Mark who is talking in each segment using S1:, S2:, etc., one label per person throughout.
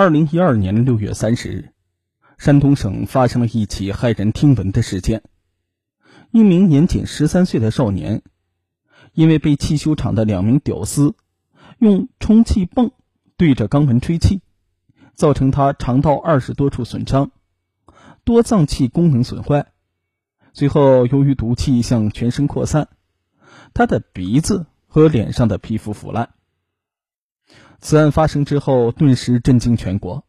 S1: 二零一二年六月三十日，山东省发生了一起骇人听闻的事件：一名年仅十三岁的少年，因为被汽修厂的两名屌丝用充气泵对着肛门吹气，造成他肠道二十多处损伤，多脏器功能损坏。随后，由于毒气向全身扩散，他的鼻子和脸上的皮肤腐烂。此案发生之后，顿时震惊全国。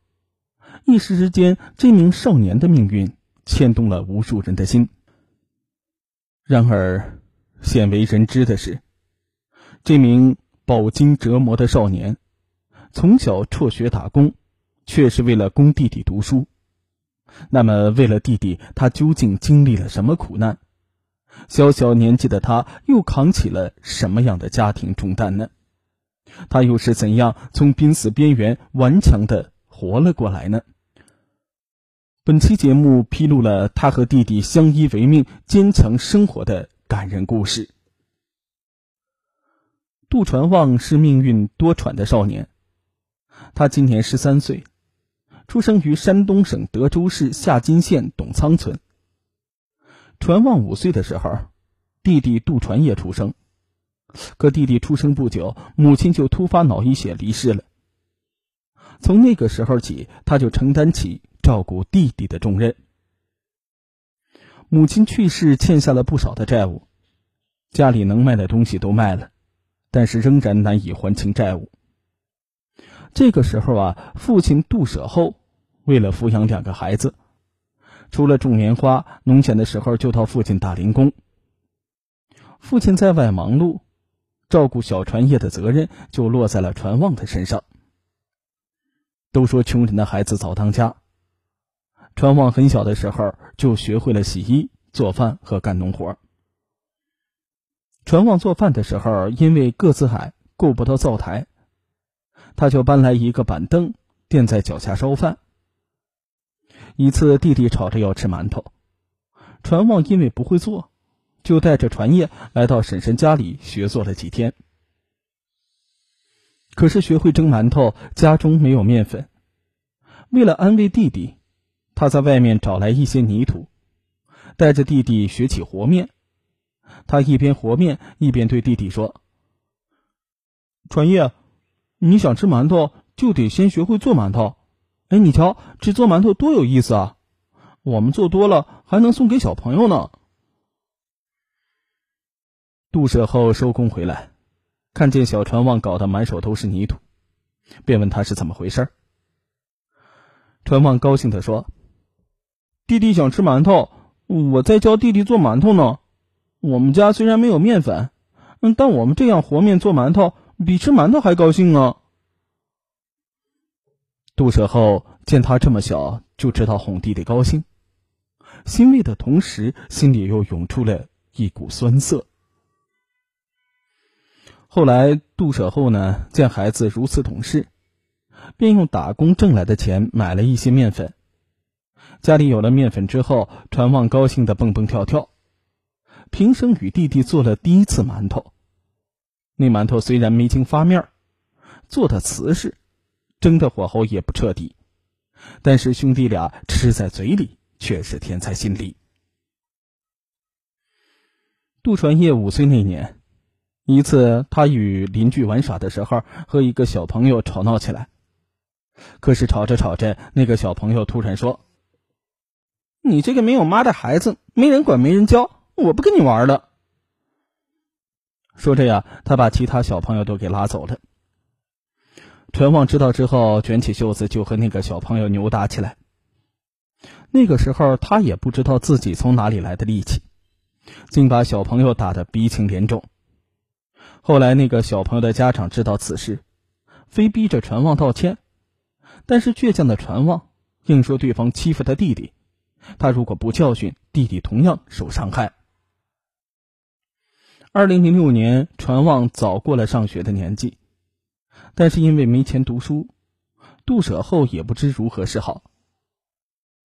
S1: 一时之间，这名少年的命运牵动了无数人的心。然而，鲜为人知的是，这名饱经折磨的少年，从小辍学打工，却是为了供弟弟读书。那么，为了弟弟，他究竟经历了什么苦难？小小年纪的他，又扛起了什么样的家庭重担呢？他又是怎样从濒死边缘顽强的活了过来呢？本期节目披露了他和弟弟相依为命、坚强生活的感人故事。杜传旺是命运多舛的少年，他今年十三岁，出生于山东省德州市夏津县董仓村。传旺五岁的时候，弟弟杜传业出生。可弟弟出生不久，母亲就突发脑溢血离世了。从那个时候起，他就承担起照顾弟弟的重任。母亲去世，欠下了不少的债务，家里能卖的东西都卖了，但是仍然难以还清债务。这个时候啊，父亲杜舍后为了抚养两个孩子，除了种棉花，农闲的时候就到附近打零工。父亲在外忙碌。照顾小船业的责任就落在了船旺的身上。都说穷人的孩子早当家，船旺很小的时候就学会了洗衣、做饭和干农活。船旺做饭的时候，因为个子矮，够不到灶台，他就搬来一个板凳垫在脚下烧饭。一次，弟弟吵着要吃馒头，船旺因为不会做。就带着传业来到婶婶家里学做了几天，可是学会蒸馒头，家中没有面粉。为了安慰弟弟，他在外面找来一些泥土，带着弟弟学起和面。他一边和面，一边对弟弟说：“传业，你想吃馒头，就得先学会做馒头。哎，你瞧，这做馒头多有意思啊！我们做多了，还能送给小朋友呢。”杜舍后收工回来，看见小船旺搞得满手都是泥土，便问他是怎么回事。船旺高兴的说：“弟弟想吃馒头，我在教弟弟做馒头呢。我们家虽然没有面粉，但我们这样和面做馒头，比吃馒头还高兴呢。”杜舍后见他这么小，就知道哄弟弟高兴，欣慰的同时，心里又涌出了一股酸涩。后来，杜舍后呢，见孩子如此懂事，便用打工挣来的钱买了一些面粉。家里有了面粉之后，传旺高兴的蹦蹦跳跳，平生与弟弟做了第一次馒头。那馒头虽然没经发面，做的瓷实，蒸的火候也不彻底，但是兄弟俩吃在嘴里却是甜在心里。杜传业五岁那年。一次，他与邻居玩耍的时候，和一个小朋友吵闹起来。可是吵着吵着，那个小朋友突然说：“你这个没有妈的孩子，没人管没人教，我不跟你玩了。”说着呀，他把其他小朋友都给拉走了。陈旺知道之后，卷起袖子就和那个小朋友扭打起来。那个时候，他也不知道自己从哪里来的力气，竟把小朋友打得鼻青脸肿。后来，那个小朋友的家长知道此事，非逼着传旺道歉，但是倔强的传旺硬说对方欺负他弟弟，他如果不教训弟弟，同样受伤害。二零零六年，传旺早过了上学的年纪，但是因为没钱读书，杜舍后也不知如何是好。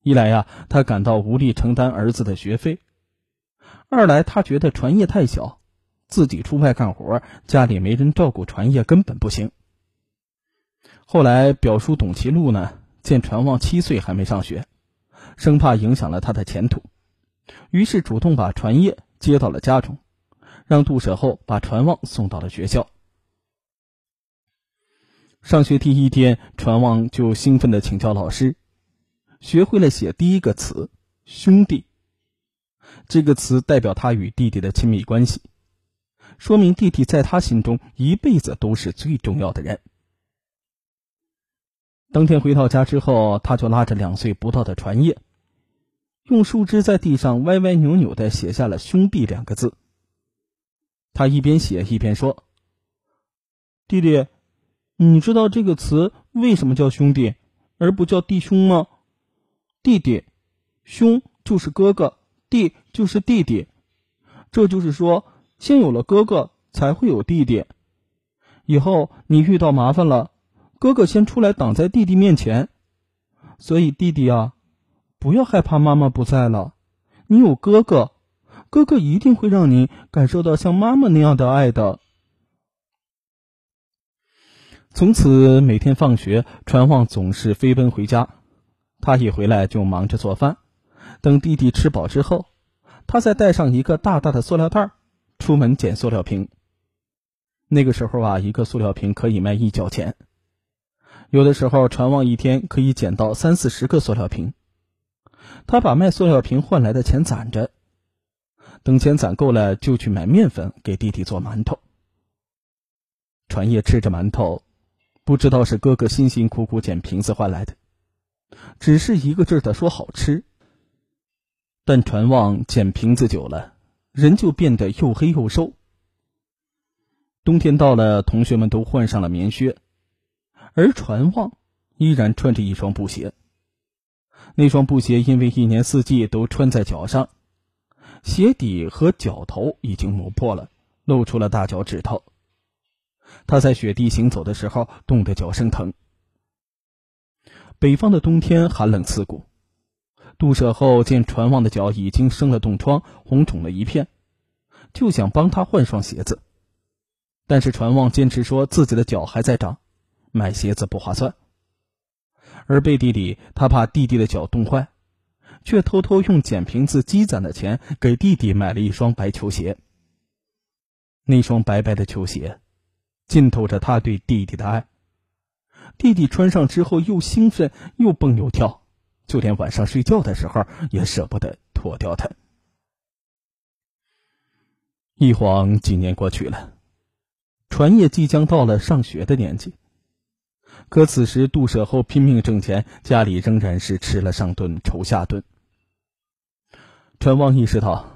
S1: 一来呀，他感到无力承担儿子的学费；二来，他觉得传业太小。自己出外干活，家里没人照顾，传业根本不行。后来表叔董其禄呢，见传旺七岁还没上学，生怕影响了他的前途，于是主动把传业接到了家中，让杜舍后把传旺送到了学校。上学第一天，传旺就兴奋地请教老师，学会了写第一个词“兄弟”。这个词代表他与弟弟的亲密关系，说明弟弟在他心中一辈子都是最重要的人。当天回到家之后，他就拉着两岁不到的传业，用树枝在地上歪歪扭扭的写下了“兄弟”两个字。他一边写一边说：“弟弟。”你知道这个词为什么叫兄弟，而不叫弟兄吗？弟弟，兄就是哥哥，弟就是弟弟。这就是说，先有了哥哥，才会有弟弟。以后你遇到麻烦了，哥哥先出来挡在弟弟面前。所以弟弟啊，不要害怕妈妈不在了，你有哥哥，哥哥一定会让你感受到像妈妈那样的爱的。从此每天放学，传旺总是飞奔回家。他一回来就忙着做饭，等弟弟吃饱之后，他再带上一个大大的塑料袋儿，出门捡塑料瓶。那个时候啊，一个塑料瓶可以卖一角钱，有的时候传旺一天可以捡到三四十个塑料瓶。他把卖塑料瓶换来的钱攒着，等钱攒够了，就去买面粉给弟弟做馒头。传业吃着馒头。不知道是哥哥辛辛苦苦捡瓶子换来的，只是一个劲儿的说好吃。但传旺捡瓶子久了，人就变得又黑又瘦。冬天到了，同学们都换上了棉靴，而传旺依然穿着一双布鞋。那双布鞋因为一年四季都穿在脚上，鞋底和脚头已经磨破了，露出了大脚趾头。他在雪地行走的时候，冻得脚生疼。北方的冬天寒冷刺骨。杜舍后见传旺的脚已经生了冻疮，红肿了一片，就想帮他换双鞋子。但是传旺坚持说自己的脚还在长，买鞋子不划算。而背地里，他怕弟弟的脚冻坏，却偷偷用捡瓶子积攒的钱给弟弟买了一双白球鞋。那双白白的球鞋。浸透着他对弟弟的爱。弟弟穿上之后，又兴奋又蹦又跳，就连晚上睡觉的时候也舍不得脱掉它。一晃几年过去了，传业即将到了上学的年纪。可此时杜舍后拼命挣钱，家里仍然是吃了上顿愁下顿。传旺意识到。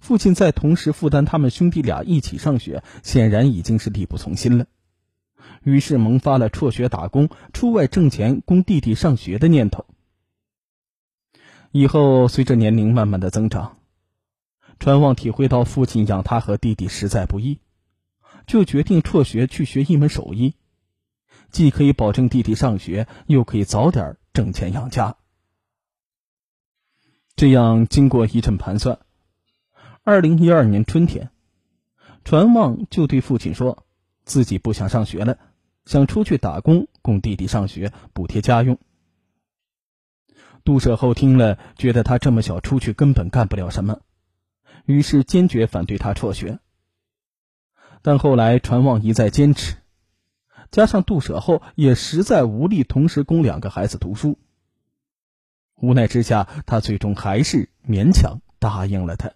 S1: 父亲在同时负担他们兄弟俩一起上学，显然已经是力不从心了。于是萌发了辍学打工、出外挣钱供弟弟上学的念头。以后随着年龄慢慢的增长，传旺体会到父亲养他和弟弟实在不易，就决定辍学去学一门手艺，既可以保证弟弟上学，又可以早点挣钱养家。这样经过一阵盘算。二零一二年春天，传旺就对父亲说：“自己不想上学了，想出去打工供弟弟上学，补贴家用。”杜舍后听了，觉得他这么小出去根本干不了什么，于是坚决反对他辍学。但后来传旺一再坚持，加上杜舍后也实在无力同时供两个孩子读书，无奈之下，他最终还是勉强答应了他。